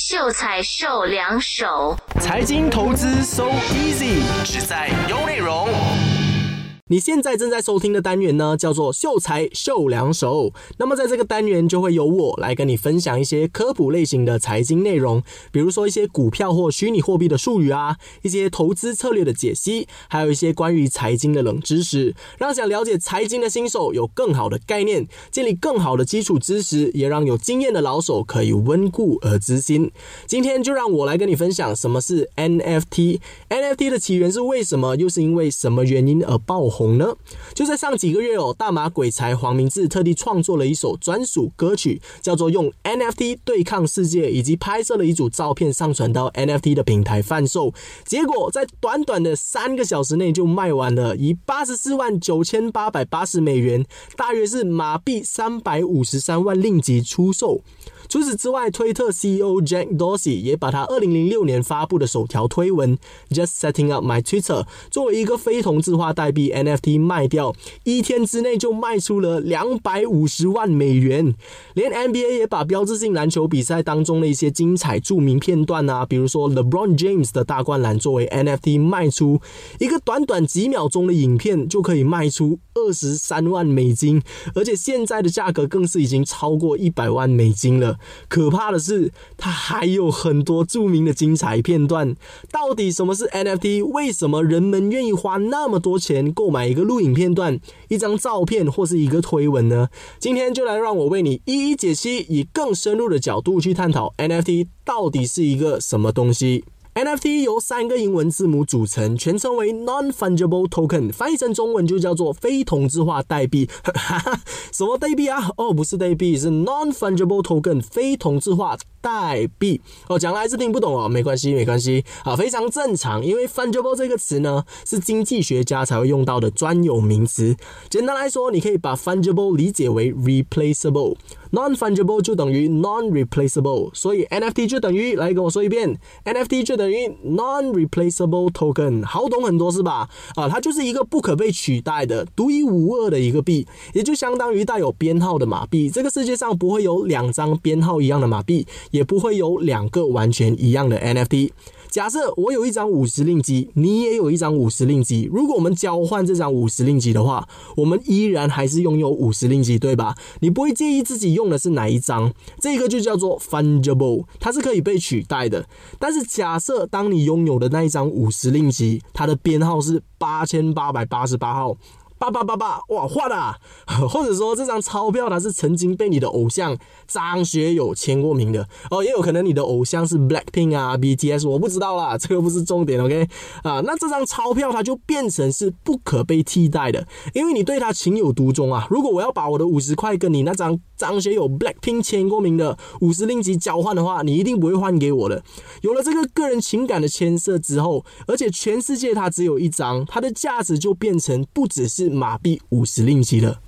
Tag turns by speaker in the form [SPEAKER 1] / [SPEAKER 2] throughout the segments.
[SPEAKER 1] 秀才瘦两手，
[SPEAKER 2] 财经投资 so easy，只在优内容。你现在正在收听的单元呢，叫做“秀才秀两手”。那么在这个单元，就会由我来跟你分享一些科普类型的财经内容，比如说一些股票或虚拟货币的术语啊，一些投资策略的解析，还有一些关于财经的冷知识，让想了解财经的新手有更好的概念，建立更好的基础知识，也让有经验的老手可以温故而知新。今天就让我来跟你分享什么是 NFT，NFT 的起源是为什么，又是因为什么原因而爆红。红呢？就在上几个月哦，大马鬼才黄明志特地创作了一首专属歌曲，叫做《用 NFT 对抗世界》，以及拍摄了一组照片上传到 NFT 的平台贩售。结果在短短的三个小时内就卖完了，以八十四万九千八百八十美元，大约是马币三百五十三万令吉出售。除此之外，推特 CEO Jack Dorsey 也把他二零零六年发布的首条推文 “Just setting up my Twitter” 作为一个非同质化代币 NFT 卖掉，一天之内就卖出了两百五十万美元。连 NBA 也把标志性篮球比赛当中的一些精彩著名片段啊，比如说 LeBron James 的大灌篮作为 NFT 卖出，一个短短几秒钟的影片就可以卖出二十三万美金，而且现在的价格更是已经超过一百万美金了。可怕的是，它还有很多著名的精彩片段。到底什么是 NFT？为什么人们愿意花那么多钱购买一个录影片段、一张照片或是一个推文呢？今天就来让我为你一一解析，以更深入的角度去探讨 NFT 到底是一个什么东西。NFT 由三个英文字母组成，全称为 Non-Fungible Token，翻译成中文就叫做非同质化代币。什么代币啊？哦，不是代币，是 Non-Fungible Token，非同质化代币。哦，讲来是听不懂哦，没关系，没关系，啊，非常正常。因为 Fungible 这个词呢，是经济学家才会用到的专有名词。简单来说，你可以把 Fungible 理解为 Replaceable。Non-fungible 就等于 non-replaceable，所以 NFT 就等于来跟我说一遍，NFT 就等于 non-replaceable token，好懂很多是吧？啊，它就是一个不可被取代的、独一无二的一个币，也就相当于带有编号的马币。这个世界上不会有两张编号一样的马币，也不会有两个完全一样的 NFT。假设我有一张五十令吉，你也有一张五十令吉。如果我们交换这张五十令吉的话，我们依然还是拥有五十令吉，对吧？你不会介意自己用的是哪一张？这个就叫做 fungible，它是可以被取代的。但是假设当你拥有的那一张五十令吉，它的编号是八千八百八十八号。八八八八，哇，换了，或者说这张钞票它是曾经被你的偶像张学友签过名的哦，也有可能你的偶像是 Blackpink 啊，BTS，我不知道啦，这个不是重点，OK 啊，那这张钞票它就变成是不可被替代的，因为你对它情有独钟啊。如果我要把我的五十块跟你那张张学友 Blackpink 签过名的五十令吉交换的话，你一定不会换给我的。有了这个个人情感的牵涉之后，而且全世界它只有一张，它的价值就变成不只是。马币五十令吉了。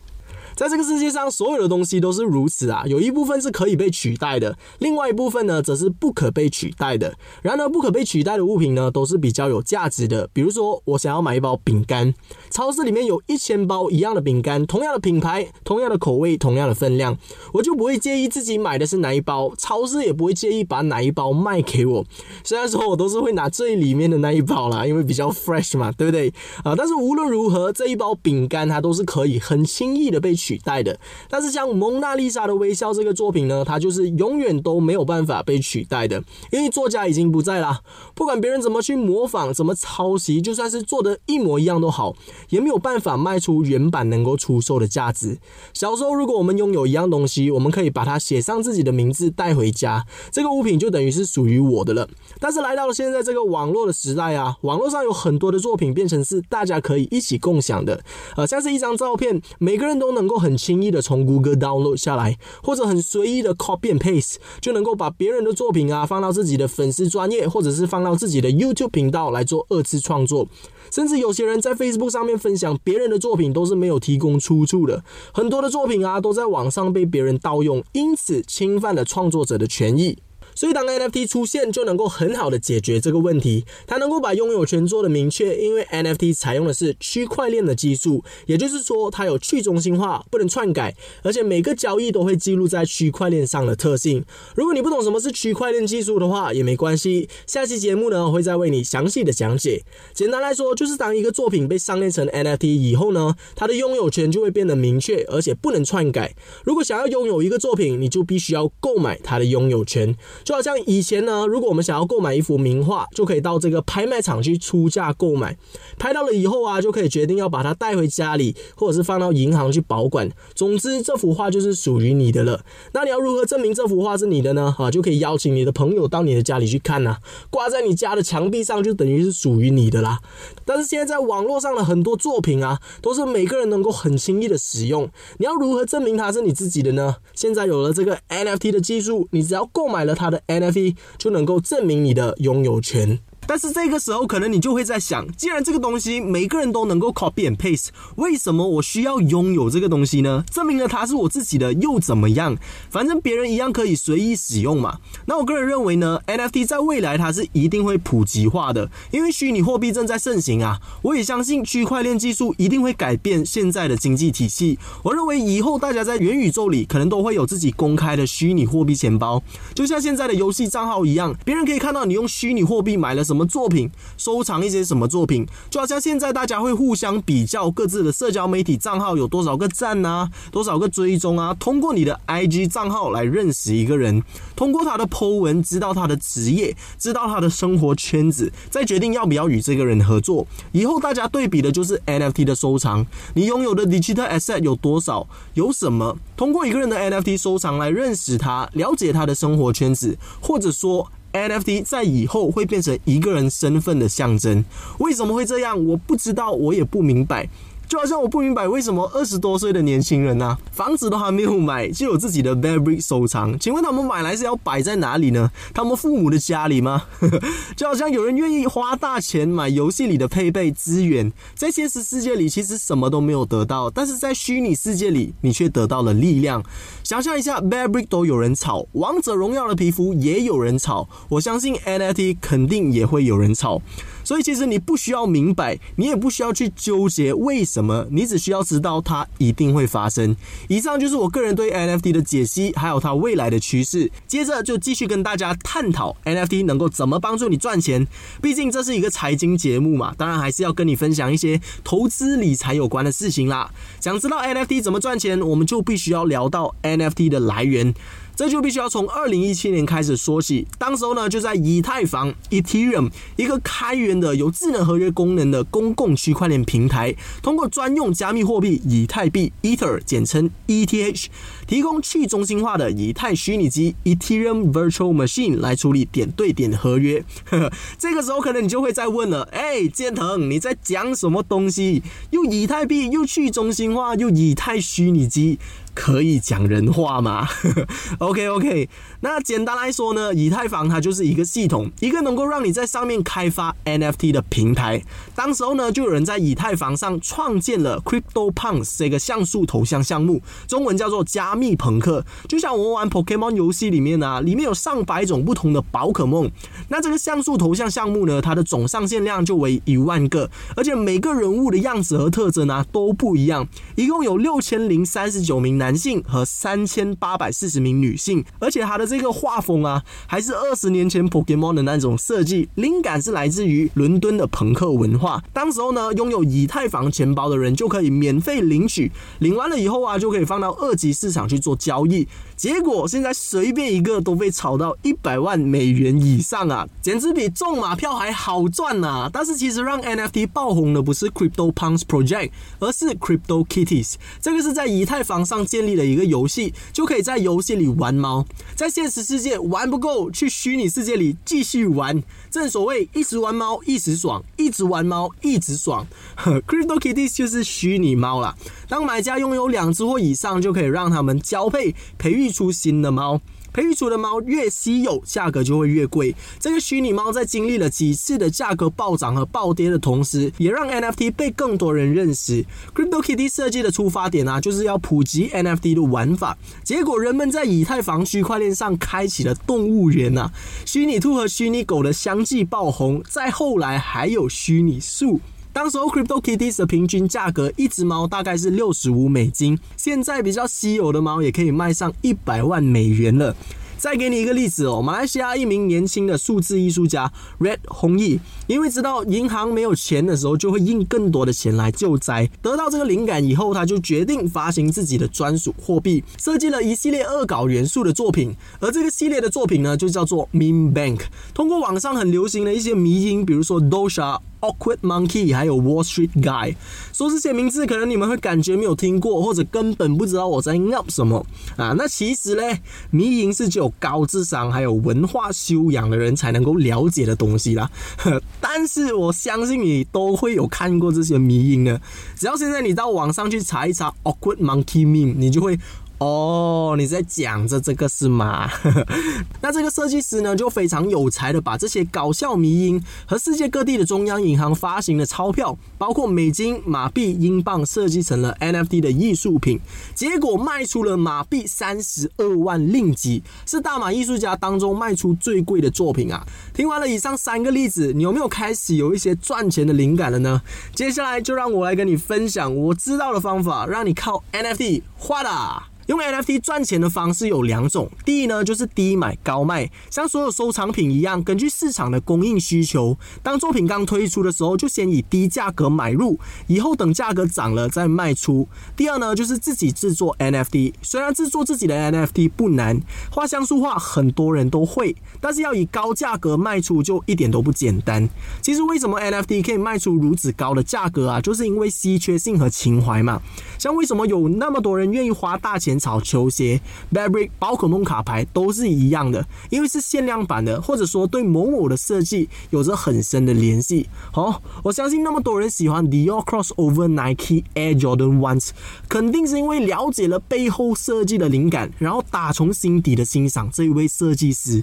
[SPEAKER 2] 在这个世界上，所有的东西都是如此啊，有一部分是可以被取代的，另外一部分呢，则是不可被取代的。然而，不可被取代的物品呢，都是比较有价值的。比如说，我想要买一包饼干，超市里面有一千包一样的饼干，同样的品牌、同样的口味、同样的分量，我就不会介意自己买的是哪一包，超市也不会介意把哪一包卖给我。虽然说我都是会拿最里面的那一包啦，因为比较 fresh 嘛，对不对啊？但是无论如何，这一包饼干它都是可以很轻易的被。取代的，但是像蒙娜丽莎的微笑这个作品呢，它就是永远都没有办法被取代的，因为作家已经不在啦。不管别人怎么去模仿、怎么抄袭，就算是做的一模一样都好，也没有办法卖出原版能够出售的价值。小时候，如果我们拥有一样东西，我们可以把它写上自己的名字带回家，这个物品就等于是属于我的了。但是来到了现在这个网络的时代啊，网络上有很多的作品变成是大家可以一起共享的，呃，像是一张照片，每个人都能够。很轻易的从谷歌 download 下来，或者很随意的 copy and paste，就能够把别人的作品啊放到自己的粉丝专业，或者是放到自己的 YouTube 频道来做二次创作。甚至有些人在 Facebook 上面分享别人的作品，都是没有提供出处的。很多的作品啊，都在网上被别人盗用，因此侵犯了创作者的权益。所以当 NFT 出现，就能够很好的解决这个问题。它能够把拥有权做的明确，因为 NFT 采用的是区块链的技术，也就是说它有去中心化，不能篡改，而且每个交易都会记录在区块链上的特性。如果你不懂什么是区块链技术的话，也没关系，下期节目呢会再为你详细的讲解。简单来说，就是当一个作品被上链成 NFT 以后呢，它的拥有权就会变得明确，而且不能篡改。如果想要拥有一个作品，你就必须要购买它的拥有权。就好像以前呢，如果我们想要购买一幅名画，就可以到这个拍卖场去出价购买，拍到了以后啊，就可以决定要把它带回家里，或者是放到银行去保管。总之，这幅画就是属于你的了。那你要如何证明这幅画是你的呢？啊，就可以邀请你的朋友到你的家里去看呐，挂在你家的墙壁上，就等于是属于你的啦。但是现在在网络上的很多作品啊，都是每个人能够很轻易的使用。你要如何证明它是你自己的呢？现在有了这个 NFT 的技术，你只要购买了它的 NFT，就能够证明你的拥有权。但是这个时候，可能你就会在想，既然这个东西每个人都能够 copy and paste，为什么我需要拥有这个东西呢？证明了它是我自己的又怎么样？反正别人一样可以随意使用嘛。那我个人认为呢，NFT 在未来它是一定会普及化的，因为虚拟货币正在盛行啊。我也相信区块链技术一定会改变现在的经济体系。我认为以后大家在元宇宙里可能都会有自己公开的虚拟货币钱包，就像现在的游戏账号一样，别人可以看到你用虚拟货币买了什什么作品，收藏一些什么作品，就好像现在大家会互相比较各自的社交媒体账号有多少个赞啊，多少个追踪啊，通过你的 IG 账号来认识一个人，通过他的 Po 文知道他的职业，知道他的生活圈子，再决定要不要与这个人合作。以后大家对比的就是 NFT 的收藏，你拥有的 digital asset 有多少，有什么？通过一个人的 NFT 收藏来认识他，了解他的生活圈子，或者说。NFT 在以后会变成一个人身份的象征，为什么会这样？我不知道，我也不明白。就好像我不明白为什么二十多岁的年轻人呢，房子都还没有买，就有自己的 Barbie 收藏。请问他们买来是要摆在哪里呢？他们父母的家里吗？就好像有人愿意花大钱买游戏里的配备资源，在现实世界里其实什么都没有得到，但是在虚拟世界里你却得到了力量。想象一下 Barbie 都有人炒，王者荣耀的皮肤也有人炒，我相信 NFT 肯定也会有人炒。所以其实你不需要明白，你也不需要去纠结为什么，你只需要知道它一定会发生。以上就是我个人对 NFT 的解析，还有它未来的趋势。接着就继续跟大家探讨 NFT 能够怎么帮助你赚钱。毕竟这是一个财经节目嘛，当然还是要跟你分享一些投资理财有关的事情啦。想知道 NFT 怎么赚钱，我们就必须要聊到 NFT 的来源。这就必须要从二零一七年开始说起。当时候呢，就在以太坊 （Ethereum） 一个开源的有智能合约功能的公共区块链平台，通过专用加密货币以太币 （Ether） 简称 ETH，提供去中心化的以太虚拟机 （Ethereum Virtual Machine） 来处理点对点合约。这个时候可能你就会再问了：哎，建腾，你在讲什么东西？又以太币，又去中心化，又以太虚拟机。可以讲人话吗？OK OK，那简单来说呢，以太坊它就是一个系统，一个能够让你在上面开发 NFT 的平台。当时候呢，就有人在以太坊上创建了 Crypto Punks 这个像素头像项目，中文叫做加密朋克。就像我们玩 Pokemon 游戏里面啊，里面有上百种不同的宝可梦。那这个像素头像项目呢，它的总上限量就为一万个，而且每个人物的样子和特征啊都不一样，一共有六千零三十九名。男性和三千八百四十名女性，而且它的这个画风啊，还是二十年前 Pokemon 的那种设计，灵感是来自于伦敦的朋克文化。当时候呢，拥有以太坊钱包的人就可以免费领取，领完了以后啊，就可以放到二级市场去做交易。结果现在随便一个都被炒到一百万美元以上啊，简直比中马票还好赚呐！但是其实让 NFT 爆红的不是 Crypto Punks Project，而是 Crypto Kitties。这个是在以太坊上建立了一个游戏，就可以在游戏里玩猫，在现实世界玩不够，去虚拟世界里继续玩。正所谓一直玩猫一直爽，一直玩猫一直爽。Crypto Kitty 就是虚拟猫啦。当买家拥有两只或以上，就可以让他们交配培育。出新的猫，培育出的猫越稀有，价格就会越贵。这个虚拟猫在经历了几次的价格暴涨和暴跌的同时，也让 NFT 被更多人认识。CryptoKitty 设计的出发点啊，就是要普及 NFT 的玩法。结果人们在以太坊区块链上开启了动物园呐，虚拟兔和虚拟狗的相继爆红。再后来还有虚拟树。当时候 CryptoKitties 的平均价格一只猫大概是六十五美金，现在比较稀有的猫也可以卖上一百万美元了。再给你一个例子哦，马来西亚一名年轻的数字艺术家 Red 弘毅，因为知道银行没有钱的时候，就会印更多的钱来救灾。得到这个灵感以后，他就决定发行自己的专属货币，设计了一系列恶搞元素的作品。而这个系列的作品呢，就叫做 Meme Bank。通过网上很流行的一些迷音，比如说 Dosha。Awkward Monkey，还有 Wall Street Guy，说这些名字可能你们会感觉没有听过，或者根本不知道我在 up 什么啊？那其实呢，迷营是只有高智商还有文化修养的人才能够了解的东西啦。但是我相信你都会有看过这些迷营的，只要现在你到网上去查一查 Awkward Monkey Meme，你就会。哦，你在讲着这个是吗？那这个设计师呢，就非常有才的把这些搞笑迷音和世界各地的中央银行发行的钞票，包括美金、马币、英镑，设计成了 NFT 的艺术品，结果卖出了马币三十二万令吉，是大马艺术家当中卖出最贵的作品啊！听完了以上三个例子，你有没有开始有一些赚钱的灵感了呢？接下来就让我来跟你分享我知道的方法，让你靠 NFT 花啦！用 NFT 赚钱的方式有两种，第一呢就是低买高卖，像所有收藏品一样，根据市场的供应需求，当作品刚推出的时候就先以低价格买入，以后等价格涨了再卖出。第二呢就是自己制作 NFT，虽然制作自己的 NFT 不难，画像素画很多人都会，但是要以高价格卖出就一点都不简单。其实为什么 NFT 可以卖出如此高的价格啊？就是因为稀缺性和情怀嘛。像为什么有那么多人愿意花大钱？草球鞋、Burberry、宝可梦卡牌都是一样的，因为是限量版的，或者说对某某的设计有着很深的联系。好，我相信那么多人喜欢 Dior Crossover Nike Air Jordan Ones，肯定是因为了解了背后设计的灵感，然后打从心底的欣赏这一位设计师，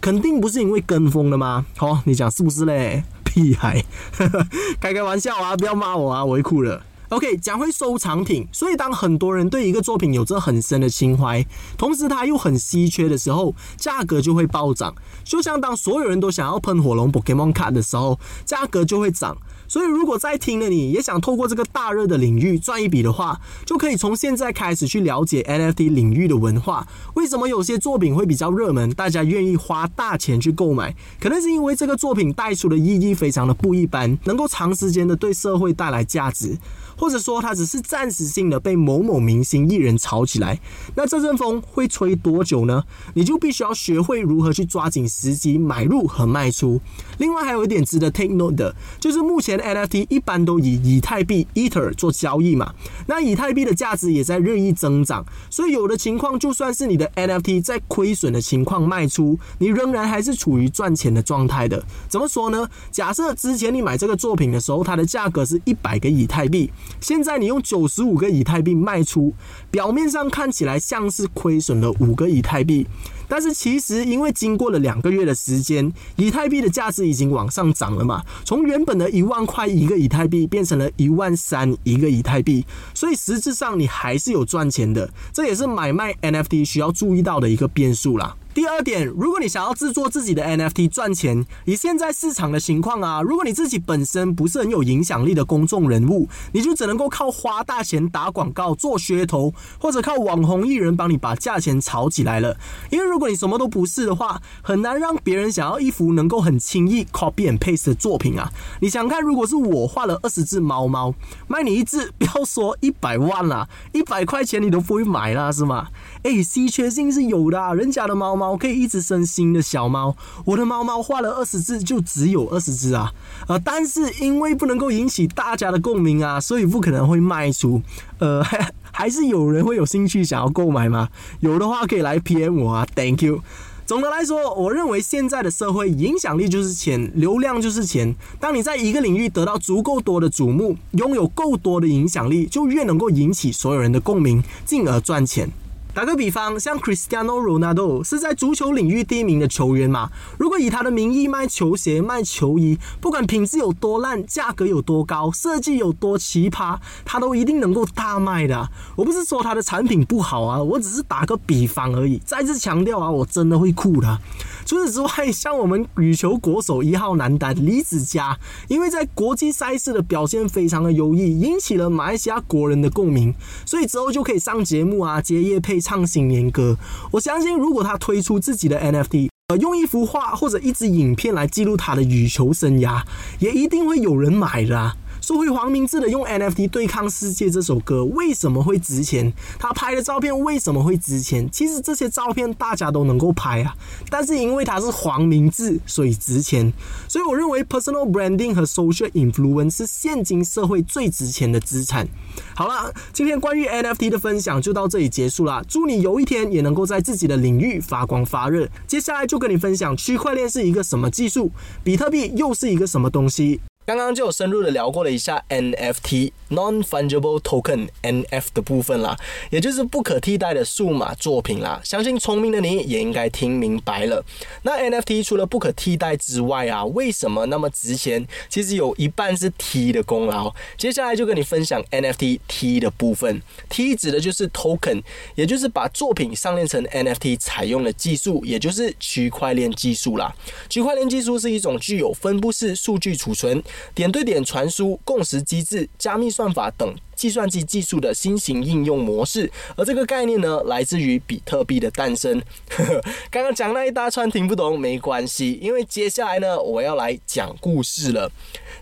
[SPEAKER 2] 肯定不是因为跟风的吗？好，你讲是不是嘞？屁孩，开开玩笑啊，不要骂我啊，我会哭了。OK，讲回收藏品，所以当很多人对一个作品有着很深的情怀，同时它又很稀缺的时候，价格就会暴涨。就像当所有人都想要喷火龙 Pokemon Card 的时候，价格就会涨。所以，如果在听的你也想透过这个大热的领域赚一笔的话，就可以从现在开始去了解 NFT 领域的文化。为什么有些作品会比较热门，大家愿意花大钱去购买？可能是因为这个作品带出的意义非常的不一般，能够长时间的对社会带来价值，或者说它只是暂时性的被某某明星艺人炒起来。那这阵风会吹多久呢？你就必须要学会如何去抓紧时机买入和卖出。另外，还有一点值得 take note 的，就是目前。NFT 一般都以以太币 Ether 做交易嘛，那以太币的价值也在日益增长，所以有的情况就算是你的 NFT 在亏损的情况卖出，你仍然还是处于赚钱的状态的。怎么说呢？假设之前你买这个作品的时候，它的价格是一百个以太币，现在你用九十五个以太币卖出，表面上看起来像是亏损了五个以太币。但是其实，因为经过了两个月的时间，以太币的价值已经往上涨了嘛，从原本的一万块一个以太币变成了一万三一个以太币，所以实质上你还是有赚钱的，这也是买卖 NFT 需要注意到的一个变数啦。第二点，如果你想要制作自己的 NFT 赚钱，以现在市场的情况啊，如果你自己本身不是很有影响力的公众人物，你就只能够靠花大钱打广告做噱头，或者靠网红艺人帮你把价钱炒起来了。因为如果你什么都不是的话，很难让别人想要一幅能够很轻易 copy and paste 的作品啊。你想看，如果是我画了二十只猫猫，卖你一只，不要说一百万啦，一百块钱你都不会买啦，是吗？哎，稀缺性是有的，人家的猫猫可以一直生新的小猫，我的猫猫画了二十只就只有二十只啊，呃，但是因为不能够引起大家的共鸣啊，所以不可能会卖出，呃，还是有人会有兴趣想要购买吗？有的话可以来 PM 我啊，Thank you。总的来说，我认为现在的社会影响力就是钱，流量就是钱。当你在一个领域得到足够多的瞩目，拥有够多的影响力，就越能够引起所有人的共鸣，进而赚钱。打个比方，像 Cristiano Ronaldo 是在足球领域第一名的球员嘛？如果以他的名义卖球鞋、卖球衣，不管品质有多烂、价格有多高、设计有多奇葩，他都一定能够大卖的。我不是说他的产品不好啊，我只是打个比方而已。再次强调啊，我真的会哭的。除此之外，像我们羽球国手一号男单李子嘉，因为在国际赛事的表现非常的优异，引起了马来西亚国人的共鸣，所以之后就可以上节目啊，接业配唱新年歌。我相信，如果他推出自己的 NFT，呃，用一幅画或者一支影片来记录他的羽球生涯，也一定会有人买的啊。说回黄明志的用 NFT 对抗世界这首歌为什么会值钱？他拍的照片为什么会值钱？其实这些照片大家都能够拍啊，但是因为他是黄明志，所以值钱。所以我认为 personal branding 和 social influence 是现今社会最值钱的资产。好了，今天关于 NFT 的分享就到这里结束了。祝你有一天也能够在自己的领域发光发热。接下来就跟你分享区块链是一个什么技术，比特币又是一个什么东西。刚刚就有深入的聊过了一下 NFT non fungible token NF 的部分啦，也就是不可替代的数码作品啦。相信聪明的你也应该听明白了。那 NFT 除了不可替代之外啊，为什么那么值钱？其实有一半是 T 的功劳。接下来就跟你分享 NFT T 的部分。T 指的就是 token，也就是把作品上链成 NFT 采用的技术，也就是区块链技术啦。区块链技术是一种具有分布式数据储存。点对点传输、共识机制、加密算法等计算机技术的新型应用模式，而这个概念呢，来自于比特币的诞生。刚刚讲那一大串听不懂没关系，因为接下来呢，我要来讲故事了。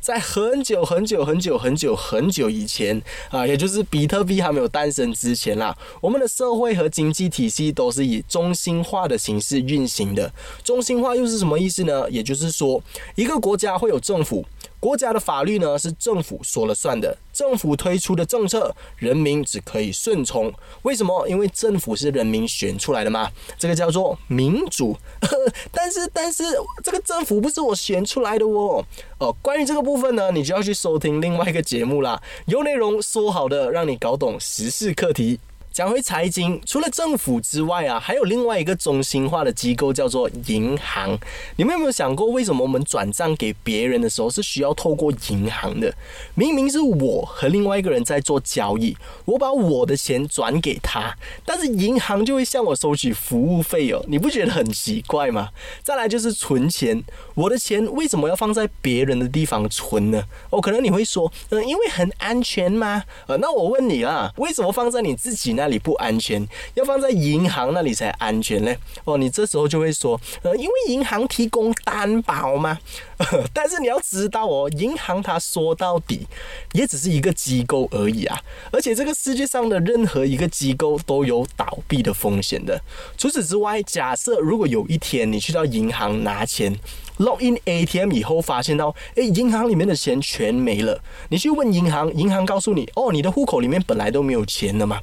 [SPEAKER 2] 在很久很久很久很久很久以前啊，也就是比特币还没有诞生之前啦，我们的社会和经济体系都是以中心化的形式运行的。中心化又是什么意思呢？也就是说，一个国家会有政府。国家的法律呢是政府说了算的，政府推出的政策，人民只可以顺从。为什么？因为政府是人民选出来的嘛，这个叫做民主。但是，但是这个政府不是我选出来的哦。哦，关于这个部分呢，你就要去收听另外一个节目啦，有内容说好的，让你搞懂时事课题。讲回财经，除了政府之外啊，还有另外一个中心化的机构叫做银行。你们有没有想过，为什么我们转账给别人的时候是需要透过银行的？明明是我和另外一个人在做交易，我把我的钱转给他，但是银行就会向我收取服务费哦，你不觉得很奇怪吗？再来就是存钱，我的钱为什么要放在别人的地方存呢？哦，可能你会说，嗯，因为很安全吗？呃，那我问你啊，为什么放在你自己那？里不安全，要放在银行那里才安全呢。哦，你这时候就会说，呃，因为银行提供担保吗？但是你要知道哦，银行它说到底也只是一个机构而已啊。而且这个世界上的任何一个机构都有倒闭的风险的。除此之外，假设如果有一天你去到银行拿钱，log in ATM 以后发现到，哎，银行里面的钱全没了，你去问银行，银行告诉你，哦，你的户口里面本来都没有钱的嘛。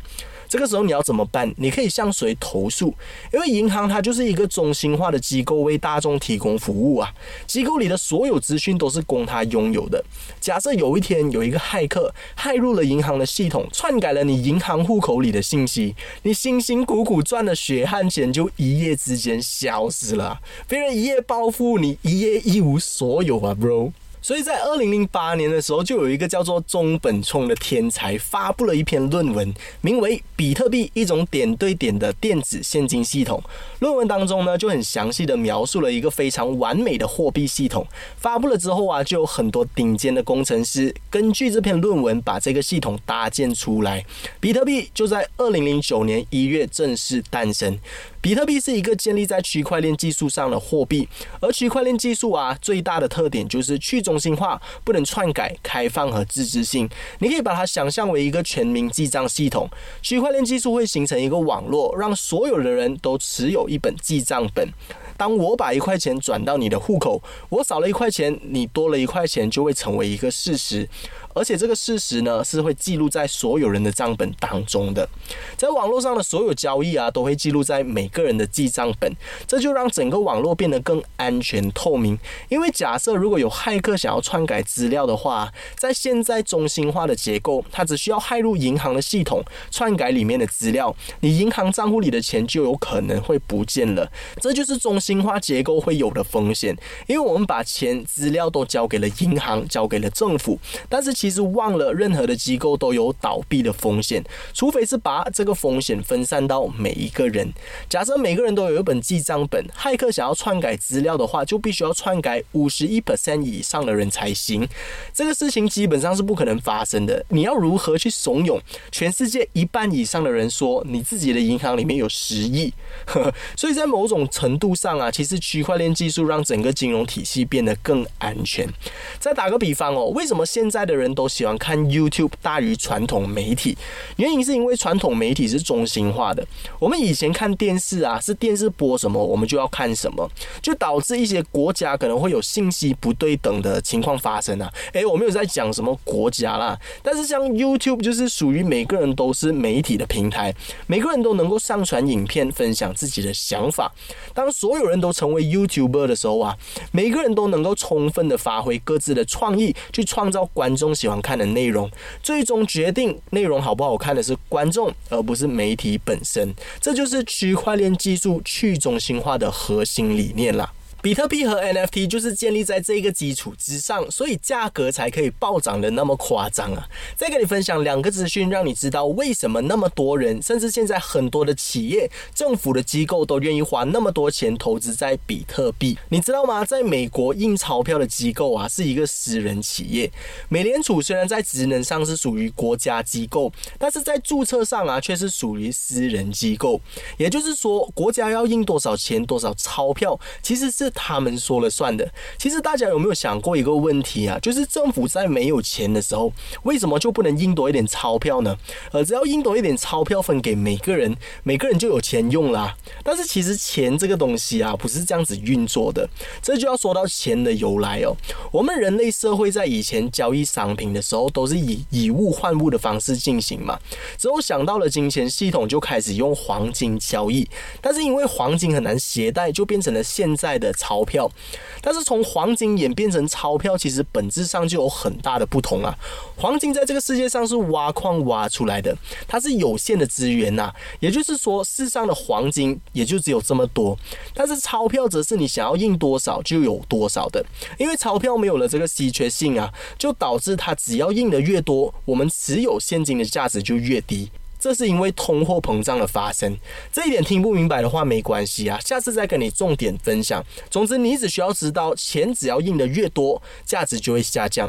[SPEAKER 2] 这个时候你要怎么办？你可以向谁投诉？因为银行它就是一个中心化的机构，为大众提供服务啊。机构里的所有资讯都是供他拥有的。假设有一天有一个骇客骇入了银行的系统，篡改了你银行户口里的信息，你辛辛苦苦赚的血汗钱就一夜之间消失了。别人一夜暴富，你一夜一无所有啊，bro。所以在二零零八年的时候，就有一个叫做中本聪的天才发布了一篇论文，名为《比特币：一种点对点的电子现金系统》。论文当中呢，就很详细的描述了一个非常完美的货币系统。发布了之后啊，就有很多顶尖的工程师根据这篇论文把这个系统搭建出来。比特币就在二零零九年一月正式诞生。比特币是一个建立在区块链技术上的货币，而区块链技术啊，最大的特点就是去中心化、不能篡改、开放和自治性。你可以把它想象为一个全民记账系统。区块链技术会形成一个网络，让所有的人都持有一本记账本。当我把一块钱转到你的户口，我少了一块钱，你多了一块钱，就会成为一个事实。而且这个事实呢，是会记录在所有人的账本当中的。在网络上的所有交易啊，都会记录在每个人的记账本，这就让整个网络变得更安全透明。因为假设如果有骇客想要篡改资料的话，在现在中心化的结构，它只需要骇入银行的系统，篡改里面的资料，你银行账户里的钱就有可能会不见了。这就是中新化结构会有的风险，因为我们把钱资料都交给了银行，交给了政府，但是其实忘了，任何的机构都有倒闭的风险，除非是把这个风险分散到每一个人。假设每个人都有一本记账本，骇客想要篡改资料的话，就必须要篡改五十一 percent 以上的人才行。这个事情基本上是不可能发生的。你要如何去怂恿全世界一半以上的人说你自己的银行里面有十亿？所以在某种程度上啊，其实区块链技术让整个金融体系变得更安全。再打个比方哦，为什么现在的人都喜欢看 YouTube 大于传统媒体，原因是因为传统媒体是中心化的。我们以前看电视啊，是电视播什么，我们就要看什么，就导致一些国家可能会有信息不对等的情况发生啊。诶，我没有在讲什么国家啦，但是像 YouTube 就是属于每个人都是媒体的平台，每个人都能够上传影片，分享自己的想法。当所有人都成为 YouTuber 的时候啊，每个人都能够充分的发挥各自的创意，去创造观众喜欢看的。内容最终决定内容好不好看的是观众，而不是媒体本身。这就是区块链技术去中心化的核心理念啦。比特币和 NFT 就是建立在这个基础之上，所以价格才可以暴涨的那么夸张啊！再跟你分享两个资讯，让你知道为什么那么多人，甚至现在很多的企业、政府的机构都愿意花那么多钱投资在比特币。你知道吗？在美国印钞票的机构啊，是一个私人企业。美联储虽然在职能上是属于国家机构，但是在注册上啊，却是属于私人机构。也就是说，国家要印多少钱、多少钞票，其实是。他们说了算的。其实大家有没有想过一个问题啊？就是政府在没有钱的时候，为什么就不能印多一点钞票呢？呃，只要印多一点钞票分给每个人，每个人就有钱用啦。但是其实钱这个东西啊，不是这样子运作的。这就要说到钱的由来哦。我们人类社会在以前交易商品的时候，都是以以物换物的方式进行嘛。之后想到了金钱系统，就开始用黄金交易。但是因为黄金很难携带，就变成了现在的。钞票，但是从黄金演变成钞票，其实本质上就有很大的不同啊。黄金在这个世界上是挖矿挖出来的，它是有限的资源呐。也就是说，世上的黄金也就只有这么多。但是钞票则是你想要印多少就有多少的，因为钞票没有了这个稀缺性啊，就导致它只要印的越多，我们持有现金的价值就越低。这是因为通货膨胀的发生，这一点听不明白的话没关系啊，下次再跟你重点分享。总之，你只需要知道，钱只要印的越多，价值就会下降。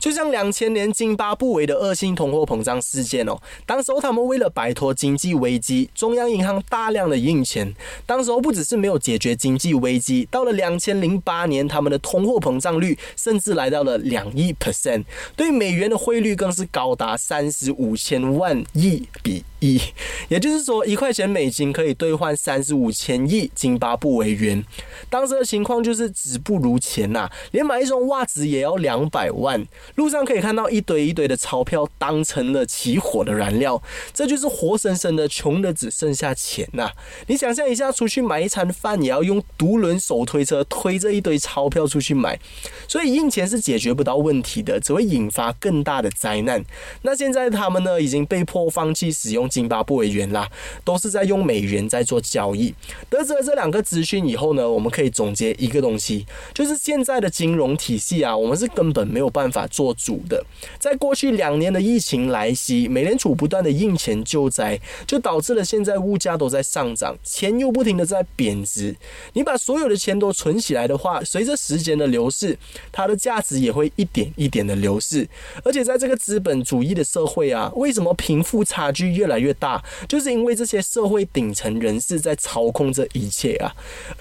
[SPEAKER 2] 就像两千年津巴布韦的恶性通货膨胀事件哦，当时候他们为了摆脱经济危机，中央银行大量的印钱。当时候不只是没有解决经济危机，到了两千零八年，他们的通货膨胀率甚至来到了两亿 percent，对美元的汇率更是高达三十五千万亿比。一，也就是说，一块钱美金可以兑换三十五千亿津巴布韦元。当时的情况就是纸不如钱呐，连买一双袜子也要两百万。路上可以看到一堆一堆的钞票当成了起火的燃料，这就是活生生的穷的只剩下钱呐。你想象一下，出去买一餐饭也要用独轮手推车推着一堆钞票出去买，所以印钱是解决不到问题的，只会引发更大的灾难。那现在他们呢，已经被迫放弃使用。津巴布韦元啦，都是在用美元在做交易。得知了这两个资讯以后呢，我们可以总结一个东西，就是现在的金融体系啊，我们是根本没有办法做主的。在过去两年的疫情来袭，美联储不断的印钱救灾，就导致了现在物价都在上涨，钱又不停的在贬值。你把所有的钱都存起来的话，随着时间的流逝，它的价值也会一点一点的流逝。而且在这个资本主义的社会啊，为什么贫富差距越来越大，就是因为这些社会顶层人士在操控这一切啊。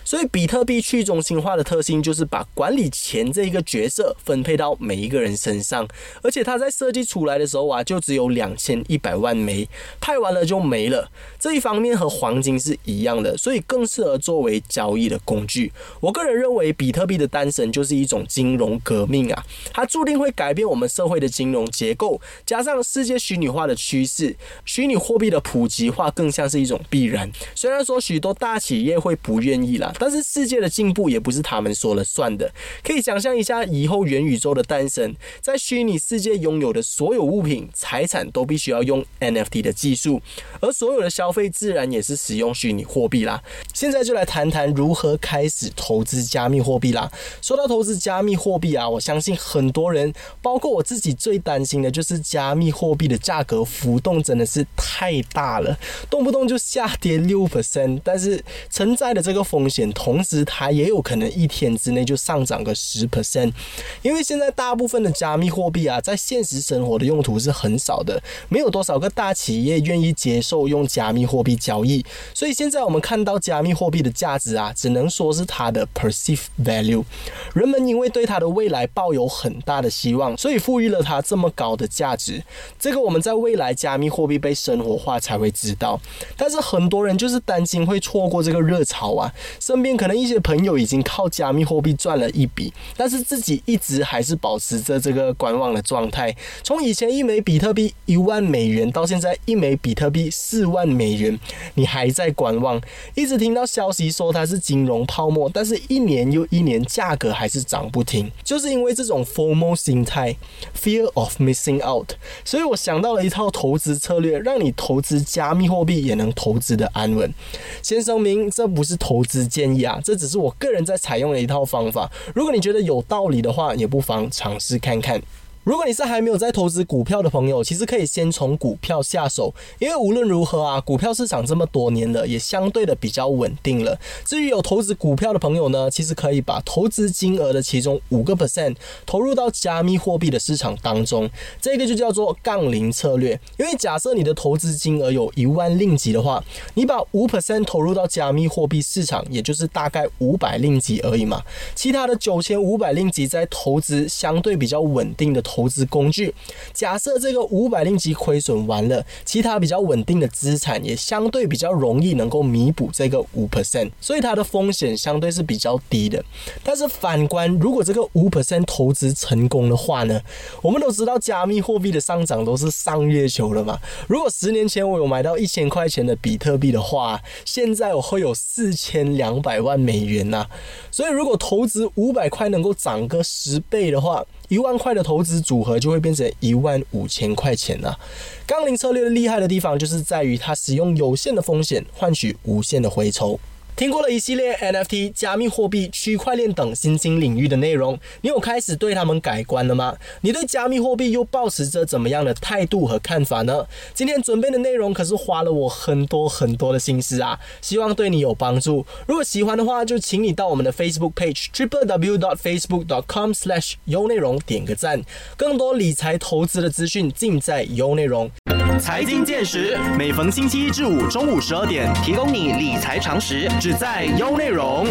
[SPEAKER 2] 所以，比特币去中心化的特性就是把管理钱这一个角色分配到每一个人身上，而且它在设计出来的时候啊，就只有两千一百万枚，派完了就没了。这一方面和黄金是一样的，所以更适合作为交易的工具。我个人认为，比特币的诞生就是一种金融革命啊，它注定会改变我们社会的金融结构，加上世界虚拟化的趋势，虚拟货币的普及化更像是一种必然。虽然说许多大企业会不愿意啦，但是世界的进步也不是他们说了算的。可以想象一下，以后元宇宙的诞生，在虚拟世界拥有的所有物品、财产都必须要用 NFT 的技术，而所有的消费自然也是使用虚拟货币啦。现在就来谈谈如何开始投资加密货币啦。说到投资加密货币啊，我相信很多人，包括我自己，最担心的就是加密货币的价格浮动真的是太太大了，动不动就下跌六 percent，但是承载的这个风险，同时它也有可能一天之内就上涨个十 percent。因为现在大部分的加密货币啊，在现实生活的用途是很少的，没有多少个大企业愿意接受用加密货币交易，所以现在我们看到加密货币的价值啊，只能说是它的 perceived value。人们因为对它的未来抱有很大的希望，所以赋予了它这么高的价值。这个我们在未来加密货币被生活化才会知道。但是很多人就是担心会错过这个热潮啊，身边可能一些朋友已经靠加密货币赚了一笔，但是自己一直还是保持着这个观望的状态。从以前一枚比特币一万美元到现在一枚比特币四万美元，你还在观望，一直听到消息说它是金融泡沫，但是一年又一年价格还是涨不停，就是因为这种 formal 心态 （fear of missing out）。所以我想到了一套投资策略，让你投资加密货币也能投资的安稳。先声明，这不是投资建议啊，这只是我个人在采用的一套方法。如果你觉得有道理的话，也不妨尝试看看。如果你是还没有在投资股票的朋友，其实可以先从股票下手，因为无论如何啊，股票市场这么多年了，也相对的比较稳定了。至于有投资股票的朋友呢，其实可以把投资金额的其中五个 percent 投入到加密货币的市场当中，这个就叫做杠铃策略。因为假设你的投资金额有一万令吉的话，你把五 percent 投入到加密货币市场，也就是大概五百令吉而已嘛。其他的九千五百令吉在投资相对比较稳定的。投投资工具，假设这个五百令吉亏损完了，其他比较稳定的资产也相对比较容易能够弥补这个五 percent，所以它的风险相对是比较低的。但是反观，如果这个五 percent 投资成功的话呢？我们都知道加密货币的上涨都是上月球了嘛。如果十年前我有买到一千块钱的比特币的话，现在我会有四千两百万美元呐。所以如果投资五百块能够涨个十倍的话，一万块的投资组合就会变成一万五千块钱了。杠铃策略厉害的地方就是在于它使用有限的风险换取无限的回抽。听过了一系列 NFT、加密货币、区块链等新兴领域的内容，你有开始对他们改观了吗？你对加密货币又保持着怎么样的态度和看法呢？今天准备的内容可是花了我很多很多的心思啊，希望对你有帮助。如果喜欢的话，就请你到我们的 Facebook page triple w dot facebook dot com slash 优内容点个赞。更多理财投资的资讯尽在优内容。
[SPEAKER 3] 财经见识，每逢星期一至五中午十二点，提供你理财常识，只在优内容。